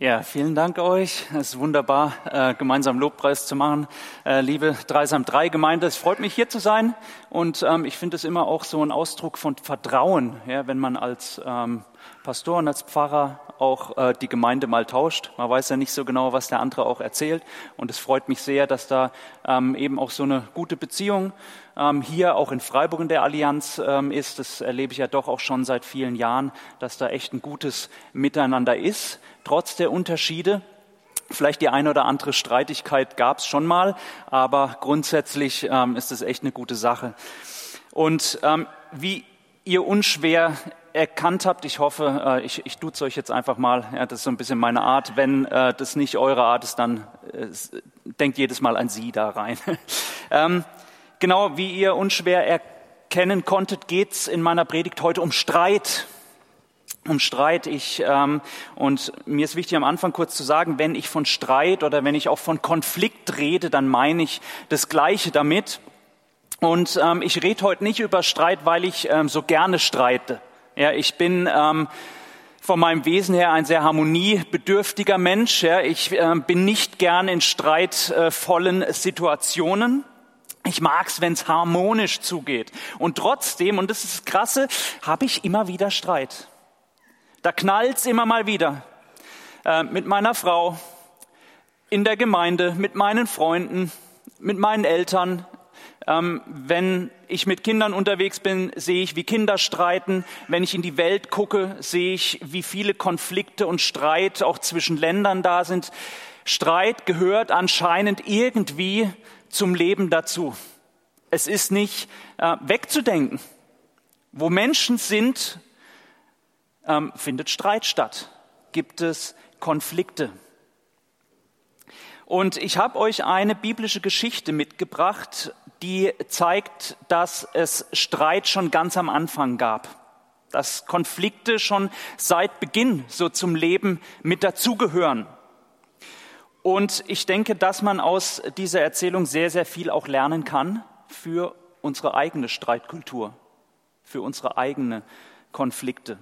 Ja, vielen Dank euch. Es ist wunderbar, äh, gemeinsam Lobpreis zu machen. Äh, liebe Dreisam 3 Gemeinde, es freut mich hier zu sein und ähm, ich finde es immer auch so ein Ausdruck von Vertrauen, wenn man als ähm, Pastor und als Pfarrer auch äh, die Gemeinde mal tauscht. Man weiß ja nicht so genau, was der andere auch erzählt und es freut mich sehr, dass da ähm, eben auch so eine gute Beziehung ähm, hier auch in Freiburg in der Allianz ähm, ist. Das erlebe ich ja doch auch schon seit vielen Jahren, dass da echt ein gutes Miteinander ist trotz der Unterschiede. Vielleicht die eine oder andere Streitigkeit gab es schon mal, aber grundsätzlich ähm, ist es echt eine gute Sache. Und ähm, wie ihr unschwer erkannt habt, ich hoffe, äh, ich, ich duze euch jetzt einfach mal, ja, das ist so ein bisschen meine Art. Wenn äh, das nicht eure Art ist, dann äh, denkt jedes Mal an Sie da rein. ähm, genau wie ihr unschwer erkennen konntet, geht's in meiner Predigt heute um Streit um Streit. Ich, ähm, und mir ist wichtig am Anfang kurz zu sagen, wenn ich von Streit oder wenn ich auch von Konflikt rede, dann meine ich das Gleiche damit. Und ähm, ich rede heute nicht über Streit, weil ich ähm, so gerne streite. Ja, ich bin ähm, von meinem Wesen her ein sehr harmoniebedürftiger Mensch. Ja. Ich äh, bin nicht gern in streitvollen Situationen. Ich mag's, wenn's harmonisch zugeht. Und trotzdem, und das ist das Krasse, habe ich immer wieder Streit. Da knallt's immer mal wieder. Äh, mit meiner Frau, in der Gemeinde, mit meinen Freunden, mit meinen Eltern. Ähm, wenn ich mit Kindern unterwegs bin, sehe ich, wie Kinder streiten. Wenn ich in die Welt gucke, sehe ich, wie viele Konflikte und Streit auch zwischen Ländern da sind. Streit gehört anscheinend irgendwie zum Leben dazu. Es ist nicht äh, wegzudenken. Wo Menschen sind, ähm, findet Streit statt, gibt es Konflikte. Und ich habe euch eine biblische Geschichte mitgebracht, die zeigt, dass es Streit schon ganz am Anfang gab, dass Konflikte schon seit Beginn so zum Leben mit dazugehören. Und ich denke, dass man aus dieser Erzählung sehr, sehr viel auch lernen kann für unsere eigene Streitkultur, für unsere eigenen Konflikte.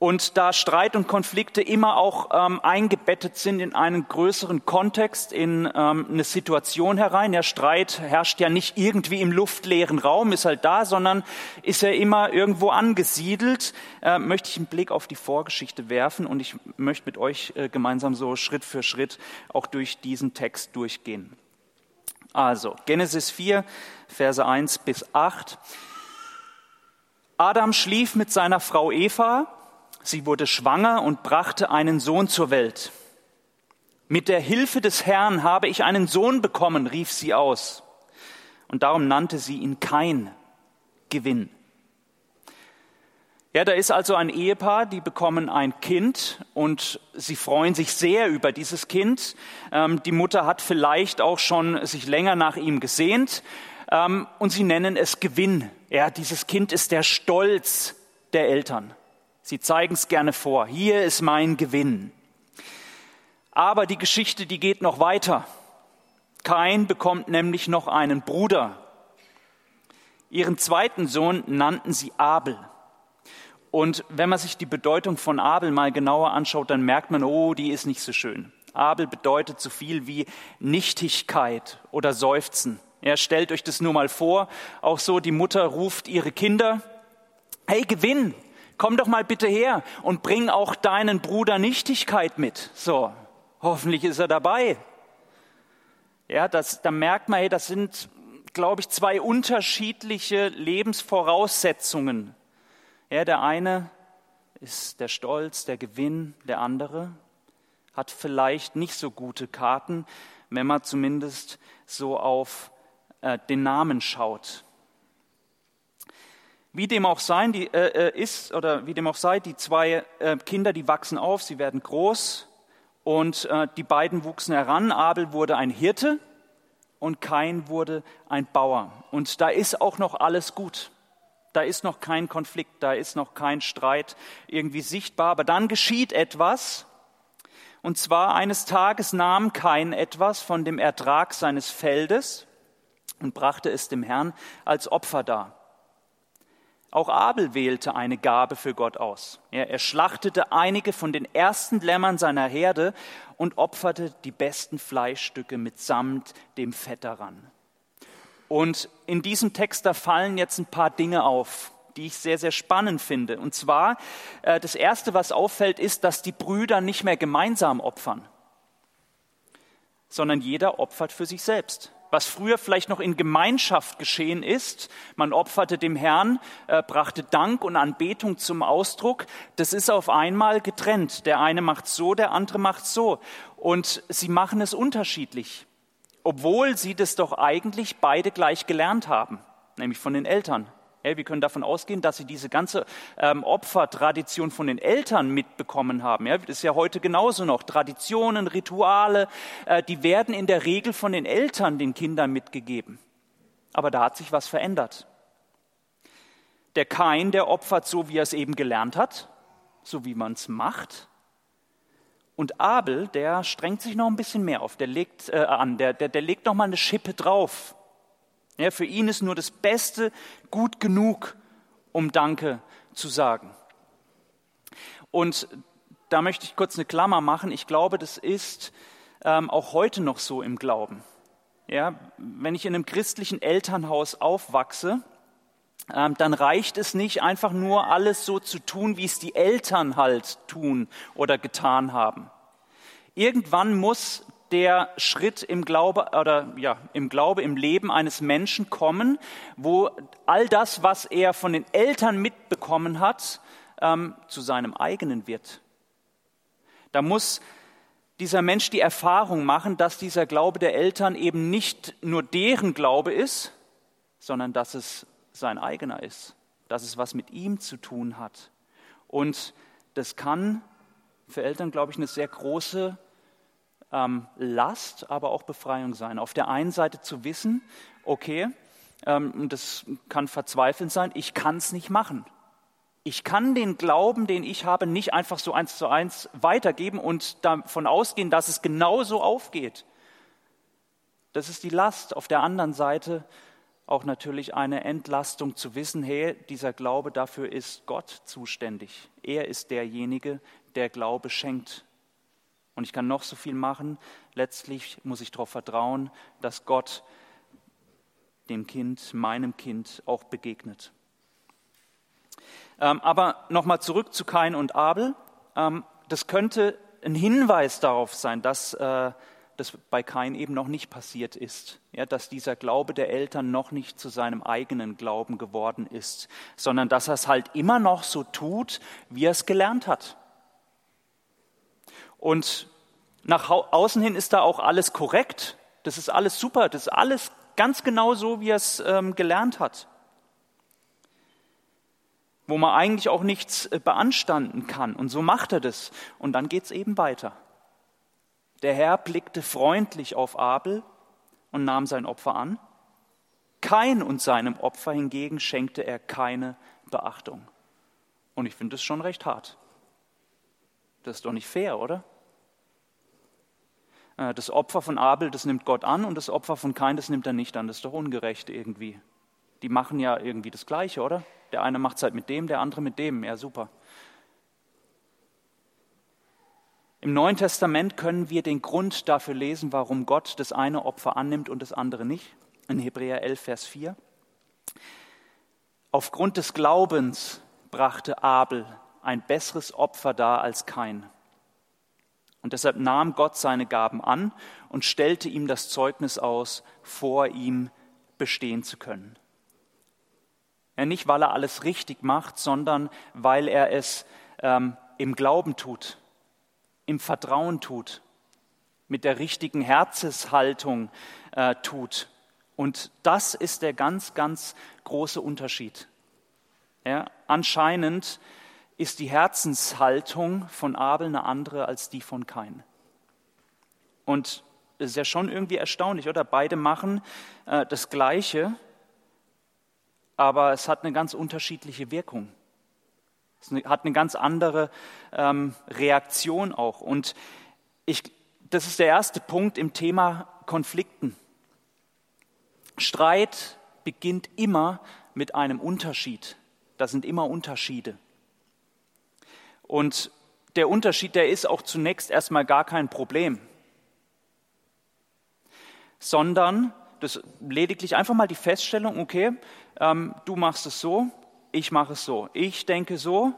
Und da Streit und Konflikte immer auch ähm, eingebettet sind in einen größeren Kontext, in ähm, eine Situation herein. Der Streit herrscht ja nicht irgendwie im luftleeren Raum, ist halt da, sondern ist ja immer irgendwo angesiedelt. Äh, möchte ich einen Blick auf die Vorgeschichte werfen und ich möchte mit euch äh, gemeinsam so Schritt für Schritt auch durch diesen Text durchgehen. Also, Genesis 4, Verse 1 bis 8. Adam schlief mit seiner Frau Eva Sie wurde schwanger und brachte einen Sohn zur Welt. Mit der Hilfe des Herrn habe ich einen Sohn bekommen, rief sie aus. Und darum nannte sie ihn kein Gewinn. Ja, da ist also ein Ehepaar, die bekommen ein Kind und sie freuen sich sehr über dieses Kind. Ähm, die Mutter hat vielleicht auch schon sich länger nach ihm gesehnt ähm, und sie nennen es Gewinn. Ja, dieses Kind ist der Stolz der Eltern. Sie zeigen es gerne vor. Hier ist mein Gewinn. Aber die Geschichte, die geht noch weiter. Kain bekommt nämlich noch einen Bruder. Ihren zweiten Sohn nannten sie Abel. Und wenn man sich die Bedeutung von Abel mal genauer anschaut, dann merkt man, oh, die ist nicht so schön. Abel bedeutet so viel wie Nichtigkeit oder Seufzen. Er stellt euch das nur mal vor. Auch so, die Mutter ruft ihre Kinder, hey, Gewinn, komm doch mal bitte her und bring auch deinen Bruder Nichtigkeit mit. So, hoffentlich ist er dabei. Ja, das, da merkt man, hey, das sind, glaube ich, zwei unterschiedliche Lebensvoraussetzungen. Ja, der eine ist der Stolz, der Gewinn, der andere hat vielleicht nicht so gute Karten, wenn man zumindest so auf äh, den Namen schaut. Wie dem auch sein, die, äh, äh, ist oder wie dem auch sei, die zwei äh, Kinder, die wachsen auf, sie werden groß und äh, die beiden wuchsen heran. Abel wurde ein Hirte und Kain wurde ein Bauer. Und da ist auch noch alles gut. Da ist noch kein Konflikt, da ist noch kein Streit irgendwie sichtbar. Aber dann geschieht etwas. Und zwar eines Tages nahm Kain etwas von dem Ertrag seines Feldes und brachte es dem Herrn als Opfer dar. Auch Abel wählte eine Gabe für Gott aus. Er, schlachtete einige von den ersten Lämmern seiner Herde und opferte die besten Fleischstücke mitsamt dem Fett daran. Und in diesem Text, da fallen jetzt ein paar Dinge auf, die ich sehr, sehr spannend finde. Und zwar, äh, das Erste, was auffällt, ist, dass die Brüder nicht mehr gemeinsam opfern, sondern jeder opfert für sich selbst was früher vielleicht noch in Gemeinschaft geschehen ist. Man opferte dem Herrn, äh, brachte Dank und Anbetung zum Ausdruck. Das ist auf einmal getrennt. Der eine macht so, der andere macht so. Und sie machen es unterschiedlich, obwohl sie das doch eigentlich beide gleich gelernt haben, nämlich von den Eltern. Wir können davon ausgehen, dass sie diese ganze ähm, Opfertradition von den Eltern mitbekommen haben. Das ist ja heute genauso noch. Traditionen, Rituale, äh, die werden in der Regel von den Eltern den Kindern mitgegeben. Aber da hat sich was verändert. Der Kain, der opfert so, wie er es eben gelernt hat, so wie man es macht. Und Abel, der strengt sich noch ein bisschen mehr auf, der legt äh, an, der, der, der legt noch mal eine Schippe drauf. Ja, für ihn ist nur das Beste gut genug, um Danke zu sagen. Und da möchte ich kurz eine Klammer machen. Ich glaube, das ist ähm, auch heute noch so im Glauben. Ja, wenn ich in einem christlichen Elternhaus aufwachse, ähm, dann reicht es nicht einfach nur alles so zu tun, wie es die Eltern halt tun oder getan haben. Irgendwann muss der Schritt im Glaube oder ja, im Glaube im Leben eines Menschen kommen, wo all das, was er von den Eltern mitbekommen hat, ähm, zu seinem eigenen wird. Da muss dieser Mensch die Erfahrung machen, dass dieser Glaube der Eltern eben nicht nur deren Glaube ist, sondern dass es sein eigener ist, dass es was mit ihm zu tun hat. Und das kann für Eltern, glaube ich, eine sehr große ähm, Last, aber auch Befreiung sein. Auf der einen Seite zu wissen, okay, ähm, das kann verzweifelnd sein, ich kann es nicht machen. Ich kann den Glauben, den ich habe, nicht einfach so eins zu eins weitergeben und davon ausgehen, dass es genauso aufgeht. Das ist die Last. Auf der anderen Seite auch natürlich eine Entlastung zu wissen, hey, dieser Glaube, dafür ist Gott zuständig. Er ist derjenige, der Glaube schenkt. Und ich kann noch so viel machen. Letztlich muss ich darauf vertrauen, dass Gott dem Kind, meinem Kind auch begegnet. Ähm, aber nochmal zurück zu Kain und Abel. Ähm, das könnte ein Hinweis darauf sein, dass äh, das bei Kain eben noch nicht passiert ist, ja, dass dieser Glaube der Eltern noch nicht zu seinem eigenen Glauben geworden ist, sondern dass er es halt immer noch so tut, wie er es gelernt hat. Und nach außen hin ist da auch alles korrekt. Das ist alles super. Das ist alles ganz genau so, wie er es ähm, gelernt hat. Wo man eigentlich auch nichts äh, beanstanden kann. Und so macht er das. Und dann geht es eben weiter. Der Herr blickte freundlich auf Abel und nahm sein Opfer an. Kein und seinem Opfer hingegen schenkte er keine Beachtung. Und ich finde das schon recht hart. Das ist doch nicht fair, oder? Äh, das Opfer von Abel, das nimmt Gott an und das Opfer von Kain, das nimmt er nicht an. Das ist doch ungerecht irgendwie. Die machen ja irgendwie das Gleiche, oder? Der eine macht es halt mit dem, der andere mit dem. Ja, super. Im Neuen Testament können wir den Grund dafür lesen, warum Gott das eine Opfer annimmt und das andere nicht. In Hebräer 11, Vers 4. Aufgrund des Glaubens brachte Abel ein besseres Opfer dar als Kain. Und deshalb nahm Gott seine Gaben an und stellte ihm das Zeugnis aus, vor ihm bestehen zu können. Ja, nicht, weil er alles richtig macht, sondern weil er es ähm, im Glauben tut, im Vertrauen tut, mit der richtigen Herzenshaltung äh, tut. Und das ist der ganz, ganz große Unterschied. Ja, anscheinend ist die Herzenshaltung von Abel eine andere als die von Kain. Und es ist ja schon irgendwie erstaunlich, oder? Beide machen äh, das Gleiche, aber es hat eine ganz unterschiedliche Wirkung. Es hat eine ganz andere ähm, Reaktion auch. Und ich, das ist der erste Punkt im Thema Konflikten. Streit beginnt immer mit einem Unterschied Da sind immer Unterschiede. Und der Unterschied, der ist auch zunächst erstmal gar kein Problem, sondern das lediglich einfach mal die Feststellung, okay, ähm, du machst es so, ich mache es so. Ich denke so,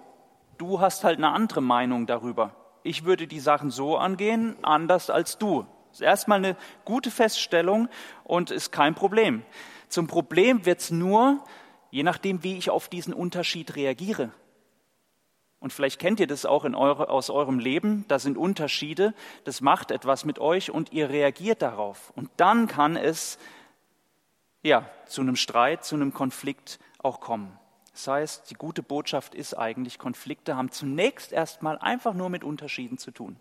du hast halt eine andere Meinung darüber. Ich würde die Sachen so angehen, anders als du. Das ist erstmal eine gute Feststellung und ist kein Problem. Zum Problem wird es nur, je nachdem, wie ich auf diesen Unterschied reagiere. Und vielleicht kennt ihr das auch eure, aus eurem Leben. Da sind Unterschiede, das macht etwas mit euch und ihr reagiert darauf. Und dann kann es ja, zu einem Streit, zu einem Konflikt auch kommen. Das heißt, die gute Botschaft ist eigentlich, Konflikte haben zunächst erstmal einfach nur mit Unterschieden zu tun.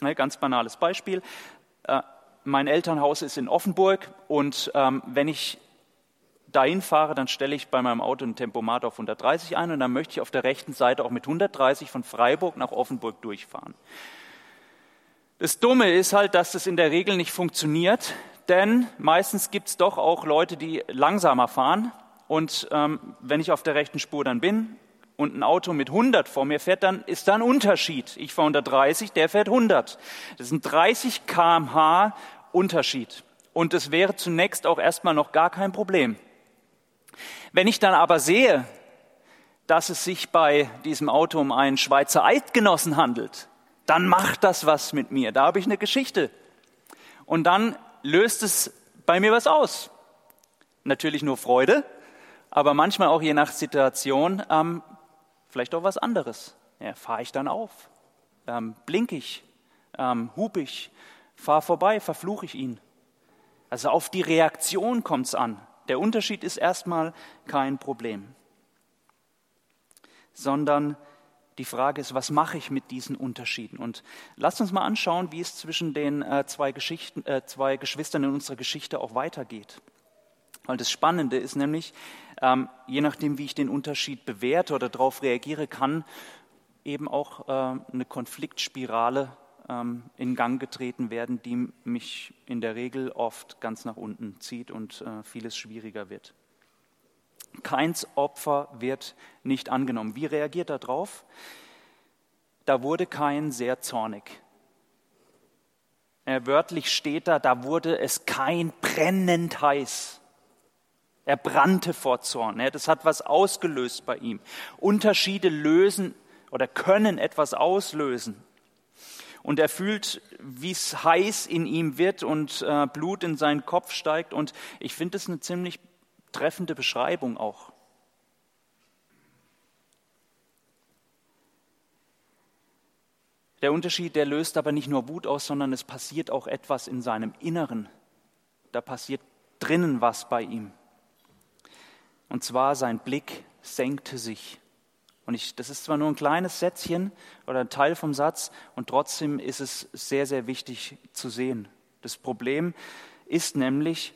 Ein ganz banales Beispiel. Äh, mein Elternhaus ist in Offenburg und ähm, wenn ich dahin fahre, dann stelle ich bei meinem Auto ein Tempomat auf 130 ein und dann möchte ich auf der rechten Seite auch mit 130 von Freiburg nach Offenburg durchfahren. Das Dumme ist halt, dass das in der Regel nicht funktioniert, denn meistens gibt es doch auch Leute, die langsamer fahren. Und ähm, wenn ich auf der rechten Spur dann bin und ein Auto mit 100 vor mir fährt, dann ist da ein Unterschied. Ich fahre 130, der fährt 100. Das ein 30 kmh Unterschied. Und es wäre zunächst auch erstmal noch gar kein Problem. Wenn ich dann aber sehe, dass es sich bei diesem Auto um einen Schweizer Eidgenossen handelt, dann macht das was mit mir. Da habe ich eine Geschichte. Und dann löst es bei mir was aus. Natürlich nur Freude, aber manchmal auch je nach Situation ähm, vielleicht auch was anderes. Ja, fahre ich dann auf, ähm, blink ich, ähm, hub ich, fahre vorbei, verfluche ich ihn. Also auf die Reaktion kommt es an. Der Unterschied ist erstmal kein Problem, sondern die Frage ist, was mache ich mit diesen Unterschieden? Und lasst uns mal anschauen, wie es zwischen den äh, zwei, Geschichten, äh, zwei Geschwistern in unserer Geschichte auch weitergeht. Weil das Spannende ist nämlich, ähm, je nachdem, wie ich den Unterschied bewerte oder darauf reagiere, kann eben auch äh, eine Konfliktspirale ähm, in Gang getreten werden, die mich in der Regel oft ganz nach unten zieht und äh, vieles schwieriger wird. Keins Opfer wird nicht angenommen. Wie reagiert er darauf? Da wurde kein sehr zornig. Er wörtlich steht da, da wurde es kein brennend heiß. Er brannte vor Zorn. Das hat was ausgelöst bei ihm. Unterschiede lösen oder können etwas auslösen und er fühlt, wie es heiß in ihm wird und äh, Blut in seinen Kopf steigt. Und ich finde es eine ziemlich treffende Beschreibung auch. Der Unterschied, der löst aber nicht nur Wut aus, sondern es passiert auch etwas in seinem Inneren. Da passiert drinnen was bei ihm. Und zwar sein Blick senkte sich. Und ich, das ist zwar nur ein kleines Sätzchen oder ein Teil vom Satz, und trotzdem ist es sehr, sehr wichtig zu sehen. Das Problem ist nämlich,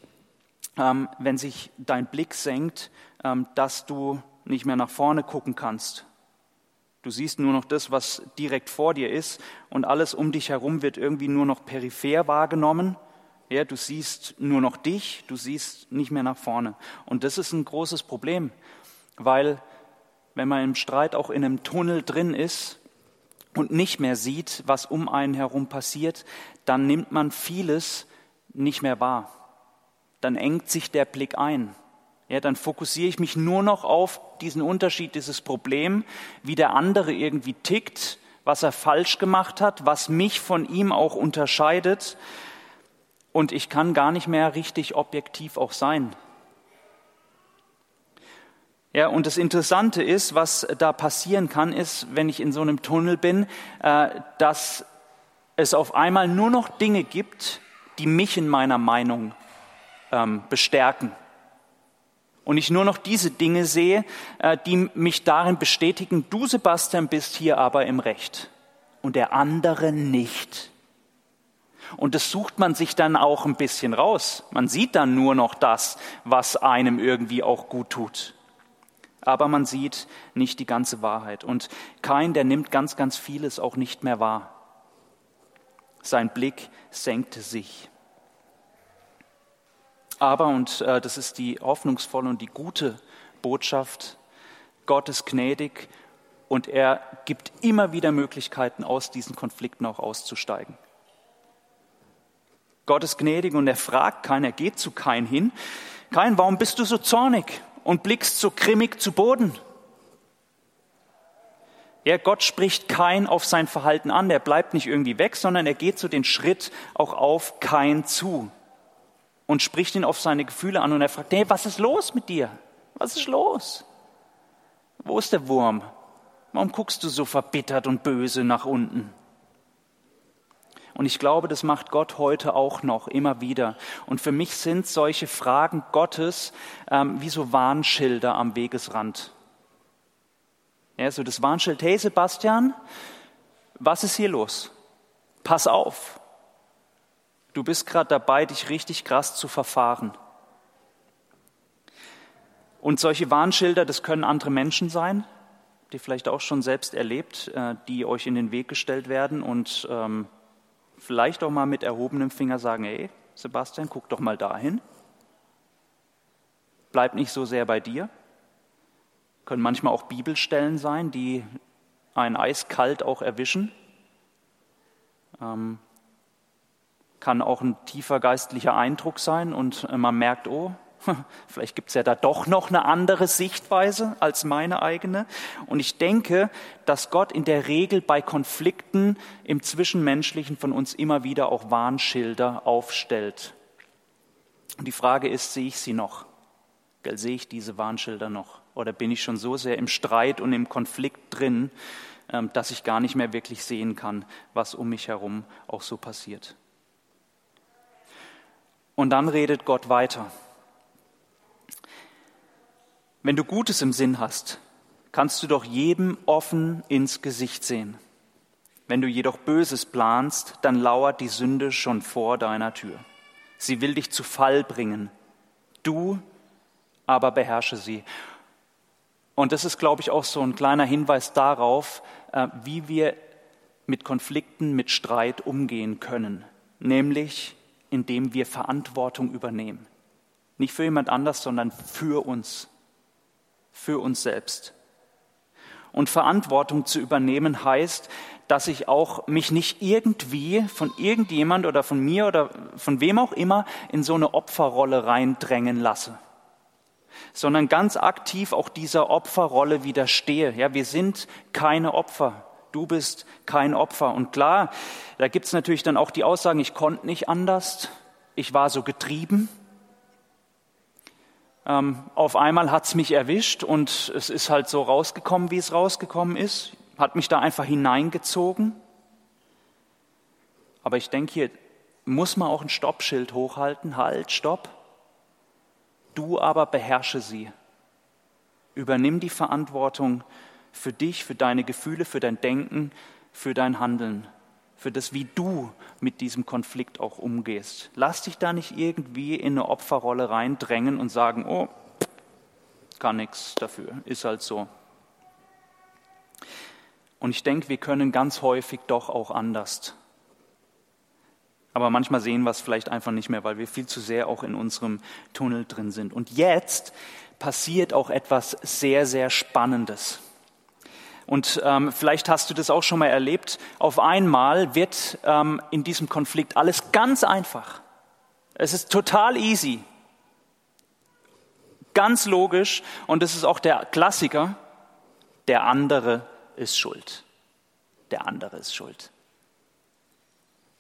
ähm, wenn sich dein Blick senkt, ähm, dass du nicht mehr nach vorne gucken kannst. Du siehst nur noch das, was direkt vor dir ist, und alles um dich herum wird irgendwie nur noch peripher wahrgenommen. Ja, du siehst nur noch dich, du siehst nicht mehr nach vorne. Und das ist ein großes Problem, weil wenn man im Streit auch in einem Tunnel drin ist und nicht mehr sieht, was um einen herum passiert, dann nimmt man vieles nicht mehr wahr. Dann engt sich der Blick ein. Ja, dann fokussiere ich mich nur noch auf diesen Unterschied, dieses Problem, wie der andere irgendwie tickt, was er falsch gemacht hat, was mich von ihm auch unterscheidet. Und ich kann gar nicht mehr richtig objektiv auch sein. Ja, und das Interessante ist, was da passieren kann, ist, wenn ich in so einem Tunnel bin, äh, dass es auf einmal nur noch Dinge gibt, die mich in meiner Meinung ähm, bestärken. Und ich nur noch diese Dinge sehe, äh, die mich darin bestätigen, du Sebastian bist hier aber im Recht und der andere nicht. Und das sucht man sich dann auch ein bisschen raus. Man sieht dann nur noch das, was einem irgendwie auch gut tut aber man sieht nicht die ganze Wahrheit. Und kein, der nimmt ganz, ganz vieles auch nicht mehr wahr. Sein Blick senkte sich. Aber, und äh, das ist die hoffnungsvolle und die gute Botschaft, Gott ist gnädig und er gibt immer wieder Möglichkeiten, aus diesen Konflikten auch auszusteigen. Gott ist gnädig und er fragt keinen, er geht zu kein hin. Kein, warum bist du so zornig und blickst so grimmig zu Boden? Ja, Gott spricht kein auf sein Verhalten an, er bleibt nicht irgendwie weg, sondern er geht so den Schritt auch auf kein zu und spricht ihn auf seine Gefühle an und er fragt, hey, was ist los mit dir? Was ist los? Wo ist der Wurm? Warum guckst du so verbittert und böse nach unten? Und ich glaube, das macht Gott heute auch noch immer wieder. Und für mich sind solche Fragen Gottes ähm, wie so Warnschilder am Wegesrand. Ja, so das Warnschild, hey Sebastian, was ist hier los? Pass auf. Du bist gerade dabei, dich richtig krass zu verfahren. Und solche Warnschilder, das können andere Menschen sein, die vielleicht auch schon selbst erlebt, äh, die euch in den Weg gestellt werden und ähm, vielleicht auch mal mit erhobenem Finger sagen, hey, Sebastian, guck doch mal dahin. Bleib nicht so sehr bei dir. Können manchmal auch Bibelstellen sein, die einen eiskalt auch erwischen. Ähm, kann auch ein tiefer geistlicher Eindruck sein und man merkt, oh, Vielleicht gibt es ja da doch noch eine andere Sichtweise als meine eigene. Und ich denke, dass Gott in der Regel bei Konflikten im Zwischenmenschlichen von uns immer wieder auch Warnschilder aufstellt. Und die Frage ist, sehe ich sie noch? Sehe ich diese Warnschilder noch? Oder bin ich schon so sehr im Streit und im Konflikt drin, ähm, dass ich gar nicht mehr wirklich sehen kann, was um mich herum auch so passiert? Und dann redet Gott weiter. Wenn du Gutes im Sinn hast, kannst du doch jedem offen ins Gesicht sehen. Wenn du jedoch Böses planst, dann lauert die Sünde schon vor deiner Tür. Sie will dich zu Fall bringen. Du aber beherrsche sie. Und das ist, glaube ich, auch so ein kleiner Hinweis darauf, äh, wie wir mit Konflikten, mit Streit umgehen können. Nämlich, indem wir Verantwortung übernehmen. Nicht für jemand anders, sondern für uns für uns selbst. Und Verantwortung zu übernehmen heißt, dass ich auch mich nicht irgendwie von irgendjemand oder von mir oder von wem auch immer in so eine Opferrolle reindrängen lasse, sondern ganz aktiv auch dieser Opferrolle widerstehe. Ja, wir sind keine Opfer. Du bist kein Opfer. Und klar, da gibt es natürlich dann auch die Aussagen, ich konnte nicht anders, ich war so getrieben. Ähm, auf einmal hat es mich erwischt und es ist halt so rausgekommen, wie es rausgekommen ist, hat mich da einfach hineingezogen. Aber ich denke, hier muss man auch ein Stoppschild hochhalten. Halt, stopp. Du aber beherrsche sie. Übernimm die Verantwortung für dich, für deine Gefühle, für dein Denken, für dein Handeln für das, wie du mit diesem Konflikt auch umgehst. Lass dich da nicht irgendwie in eine Opferrolle reindrängen und sagen, oh, kann nichts dafür, ist halt so. Und ich denke, wir können ganz häufig doch auch anders. Aber manchmal sehen wir es vielleicht einfach nicht mehr, weil wir viel zu sehr auch in unserem Tunnel drin sind. Und jetzt passiert auch etwas sehr, sehr Spannendes. Und ähm, vielleicht hast du das auch schon mal erlebt. Auf einmal wird ähm, in diesem Konflikt alles ganz einfach. Es ist total easy. Ganz logisch. Und das ist auch der Klassiker. Der andere ist schuld. Der andere ist schuld.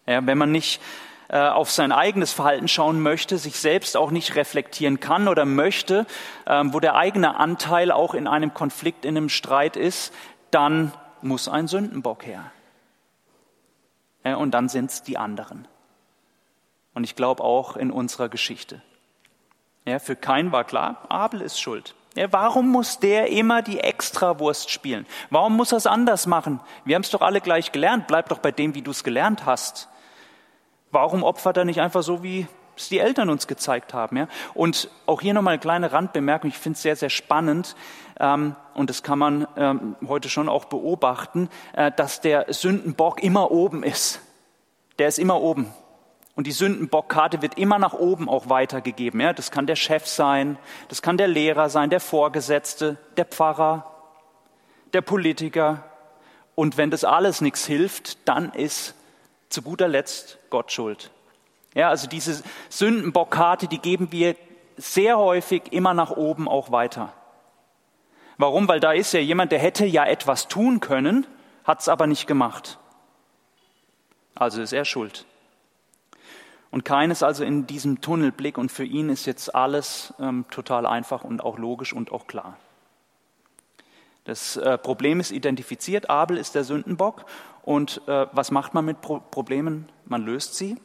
Ja, wenn man nicht äh, auf sein eigenes Verhalten schauen möchte, sich selbst auch nicht reflektieren kann oder möchte, ähm, wo der eigene Anteil auch in einem Konflikt, in einem Streit ist, dann muss ein Sündenbock her. Ja, und dann sind es die anderen. Und ich glaube auch in unserer Geschichte. Ja, für keinen war klar, Abel ist schuld. Ja, warum muss der immer die Extrawurst spielen? Warum muss er es anders machen? Wir haben es doch alle gleich gelernt. Bleib doch bei dem, wie du es gelernt hast. Warum opfert er nicht einfach so, wie es die Eltern uns gezeigt haben? Ja? Und auch hier nochmal eine kleine Randbemerkung. Ich finde es sehr, sehr spannend. Ähm, und das kann man ähm, heute schon auch beobachten, äh, dass der Sündenbock immer oben ist. Der ist immer oben. Und die Sündenbockkarte wird immer nach oben auch weitergegeben. Ja? Das kann der Chef sein, das kann der Lehrer sein, der Vorgesetzte, der Pfarrer, der Politiker. Und wenn das alles nichts hilft, dann ist zu guter Letzt Gott schuld. Ja, also diese Sündenbockkarte, die geben wir sehr häufig immer nach oben auch weiter. Warum? Weil da ist ja jemand, der hätte ja etwas tun können, hat es aber nicht gemacht. Also ist er schuld. Und keines also in diesem Tunnelblick und für ihn ist jetzt alles ähm, total einfach und auch logisch und auch klar. Das äh, Problem ist identifiziert, Abel ist der Sündenbock und äh, was macht man mit Pro Problemen? Man löst sie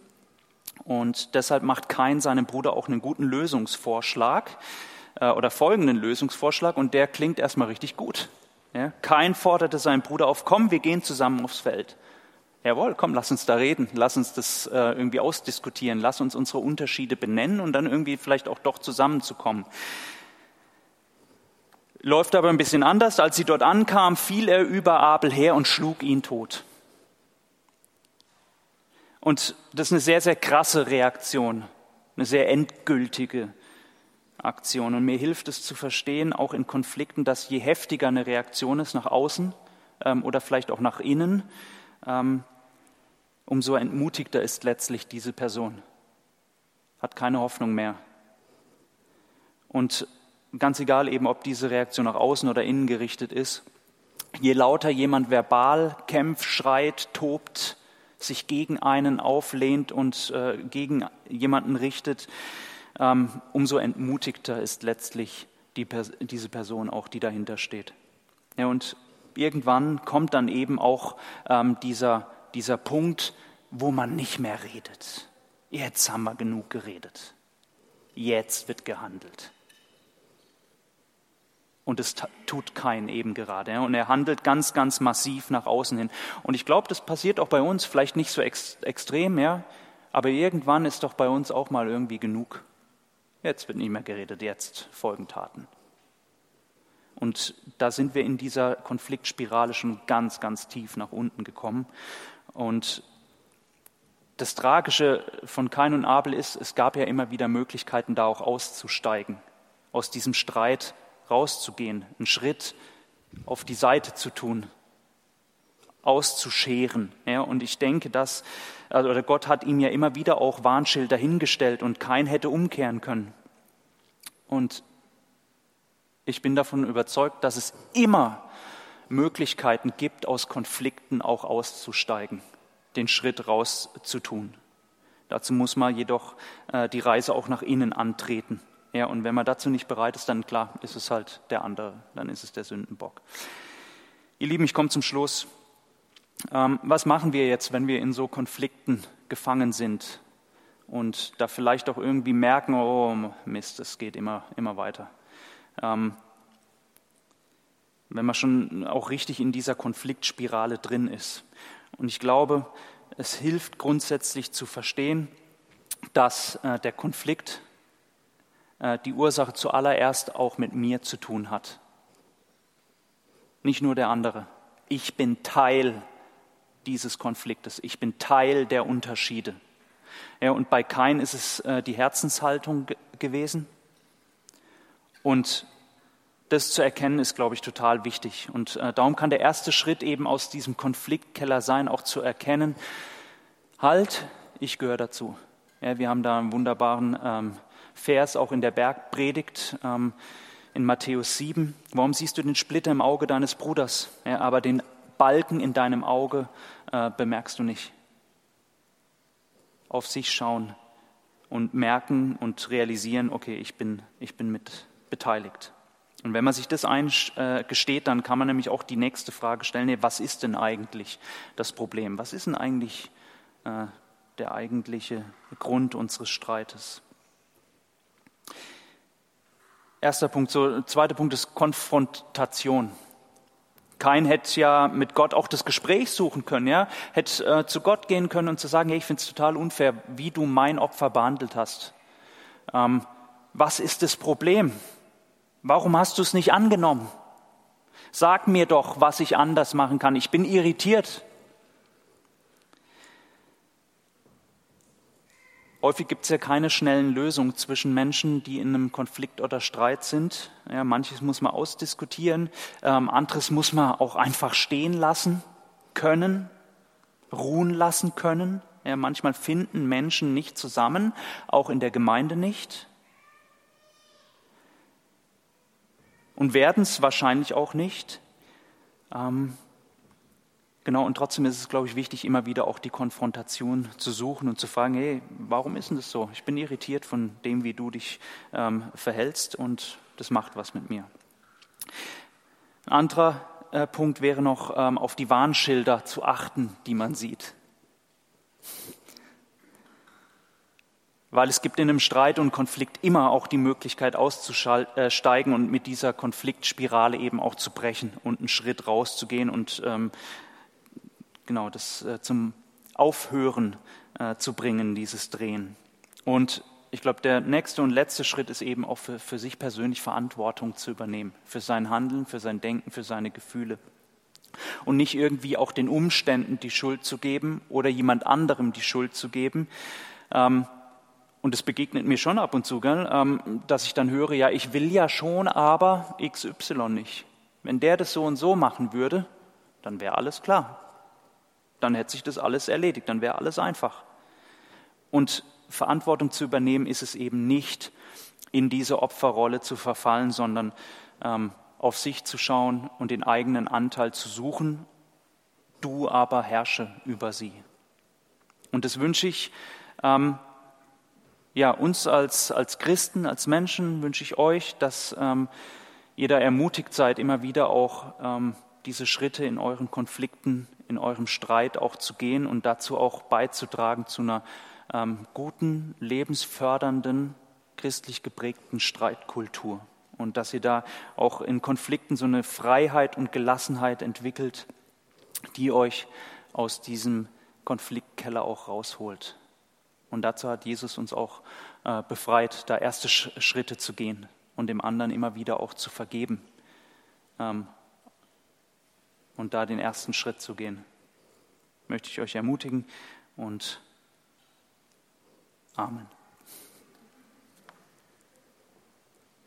und deshalb macht Kain seinem Bruder auch einen guten Lösungsvorschlag äh, oder folgenden Lösungsvorschlag und der klingt erstmal richtig gut. Ja? Kain forderte seinen Bruder auf, komm, wir gehen zusammen aufs Feld. Jawohl, komm, lass uns da reden, lass uns das äh, irgendwie ausdiskutieren, lass uns unsere Unterschiede benennen und dann irgendwie vielleicht auch doch zusammenzukommen. Läuft aber ein bisschen anders. Als sie dort ankam, fiel er über Abel her und schlug ihn tot. Und das ist eine sehr, sehr krasse Reaktion, eine sehr endgültige Aktion. Und mir hilft es zu verstehen, auch in Konflikten, dass je heftiger eine Reaktion ist nach außen ähm, oder vielleicht auch nach innen, ähm, umso entmutigter ist letztlich diese Person. Hat keine Hoffnung mehr. Und ganz egal eben, ob diese Reaktion nach außen oder innen gerichtet ist, je lauter jemand verbal kämpft, schreit, tobt, sich gegen einen auflehnt und äh, gegen jemanden richtet, ähm, umso entmutigter ist letztlich die, diese Person auch, die dahinter steht. Ja, und irgendwann kommt dann eben auch ähm, dieser, dieser Punkt, wo man nicht mehr redet. Jetzt haben wir genug geredet. Jetzt wird gehandelt. Und es tut kein eben gerade. Und er handelt ganz, ganz massiv nach außen hin. Und ich glaube, das passiert auch bei uns, vielleicht nicht so ex extrem, ja, aber irgendwann ist doch bei uns auch mal irgendwie genug. Jetzt wird nicht mehr geredet, jetzt folgen Taten. Und da sind wir in dieser Konfliktspirale schon ganz, ganz tief nach unten gekommen. Und das Tragische von Kain und Abel ist, es gab ja immer wieder Möglichkeiten, da auch auszusteigen, aus diesem Streit rauszugehen, einen Schritt auf die Seite zu tun, auszuscheren. Ja, und ich denke, dass, also, Gott hat ihm ja immer wieder auch Warnschilder hingestellt und kein hätte umkehren können. Und ich bin davon überzeugt, dass es immer Möglichkeiten gibt, aus Konflikten auch auszusteigen, den Schritt rauszutun. Dazu muss man jedoch äh, die Reise auch nach innen antreten. Ja, und wenn man dazu nicht bereit ist, dann klar, ist es halt der andere, dann ist es der Sündenbock. Ihr Lieben, ich komme zum Schluss. Ähm, was machen wir jetzt, wenn wir in so Konflikten gefangen sind und da vielleicht auch irgendwie merken, oh Mist, es geht immer, immer weiter? Ähm, wenn man schon auch richtig in dieser Konfliktspirale drin ist. Und ich glaube, es hilft grundsätzlich zu verstehen, dass äh, der Konflikt die Ursache zuallererst auch mit mir zu tun hat. Nicht nur der andere. Ich bin Teil dieses Konfliktes. Ich bin Teil der Unterschiede. Ja, und bei Kain ist es äh, die Herzenshaltung gewesen. Und das zu erkennen, ist, glaube ich, total wichtig. Und äh, darum kann der erste Schritt eben aus diesem Konfliktkeller sein, auch zu erkennen, halt, ich gehöre dazu. Ja, wir haben da einen wunderbaren ähm, Vers auch in der Bergpredigt ähm, in Matthäus 7. Warum siehst du den Splitter im Auge deines Bruders, ja, aber den Balken in deinem Auge äh, bemerkst du nicht? Auf sich schauen und merken und realisieren, okay, ich bin, ich bin mit beteiligt. Und wenn man sich das eingesteht, dann kann man nämlich auch die nächste Frage stellen, nee, was ist denn eigentlich das Problem? Was ist denn eigentlich äh, der eigentliche Grund unseres Streites? Erster Punkt. So, zweiter Punkt ist Konfrontation. Kein hätte ja mit Gott auch das Gespräch suchen können, ja, hätte äh, zu Gott gehen können und zu sagen, hey, ich finde es total unfair, wie du mein Opfer behandelt hast. Ähm, was ist das Problem? Warum hast du es nicht angenommen? Sag mir doch, was ich anders machen kann. Ich bin irritiert. Häufig gibt es ja keine schnellen Lösungen zwischen Menschen, die in einem Konflikt oder Streit sind. Ja, manches muss man ausdiskutieren, ähm, anderes muss man auch einfach stehen lassen können, ruhen lassen können. Ja, manchmal finden Menschen nicht zusammen, auch in der Gemeinde nicht. Und werden es wahrscheinlich auch nicht. Ähm, Genau, und trotzdem ist es, glaube ich, wichtig, immer wieder auch die Konfrontation zu suchen und zu fragen, hey, warum ist denn das so? Ich bin irritiert von dem, wie du dich ähm, verhältst und das macht was mit mir. Ein anderer äh, Punkt wäre noch, ähm, auf die Warnschilder zu achten, die man sieht. Weil es gibt in einem Streit und Konflikt immer auch die Möglichkeit auszusteigen und mit dieser Konfliktspirale eben auch zu brechen und einen Schritt rauszugehen und ähm, genau, das äh, zum Aufhören äh, zu bringen, dieses Drehen. Und ich glaube, der nächste und letzte Schritt ist eben auch für, für sich persönlich Verantwortung zu übernehmen, für sein Handeln, für sein Denken, für seine Gefühle. Und nicht irgendwie auch den Umständen die Schuld zu geben oder jemand anderem die Schuld zu geben. Ähm, und es begegnet mir schon ab und zu, gell, ähm, dass ich dann höre, ja, ich will ja schon, aber XY nicht. Wenn der das so und so machen würde, dann wäre alles klar dann hätte sich das alles erledigt, dann wäre alles einfach. Und Verantwortung zu übernehmen ist es eben nicht, in diese Opferrolle zu verfallen, sondern ähm, auf sich zu schauen und den eigenen Anteil zu suchen. Du aber herrsche über sie. Und das wünsche ich ähm, ja, uns als, als Christen, als Menschen, wünsche ich euch, dass ähm, ihr da ermutigt seid, immer wieder auch ähm, diese Schritte in euren Konflikten in eurem Streit auch zu gehen und dazu auch beizutragen zu einer ähm, guten, lebensfördernden, christlich geprägten Streitkultur. Und dass ihr da auch in Konflikten so eine Freiheit und Gelassenheit entwickelt, die euch aus diesem Konfliktkeller auch rausholt. Und dazu hat Jesus uns auch äh, befreit, da erste Schritte zu gehen und dem anderen immer wieder auch zu vergeben. Ähm, und da den ersten Schritt zu gehen. Möchte ich euch ermutigen und Amen.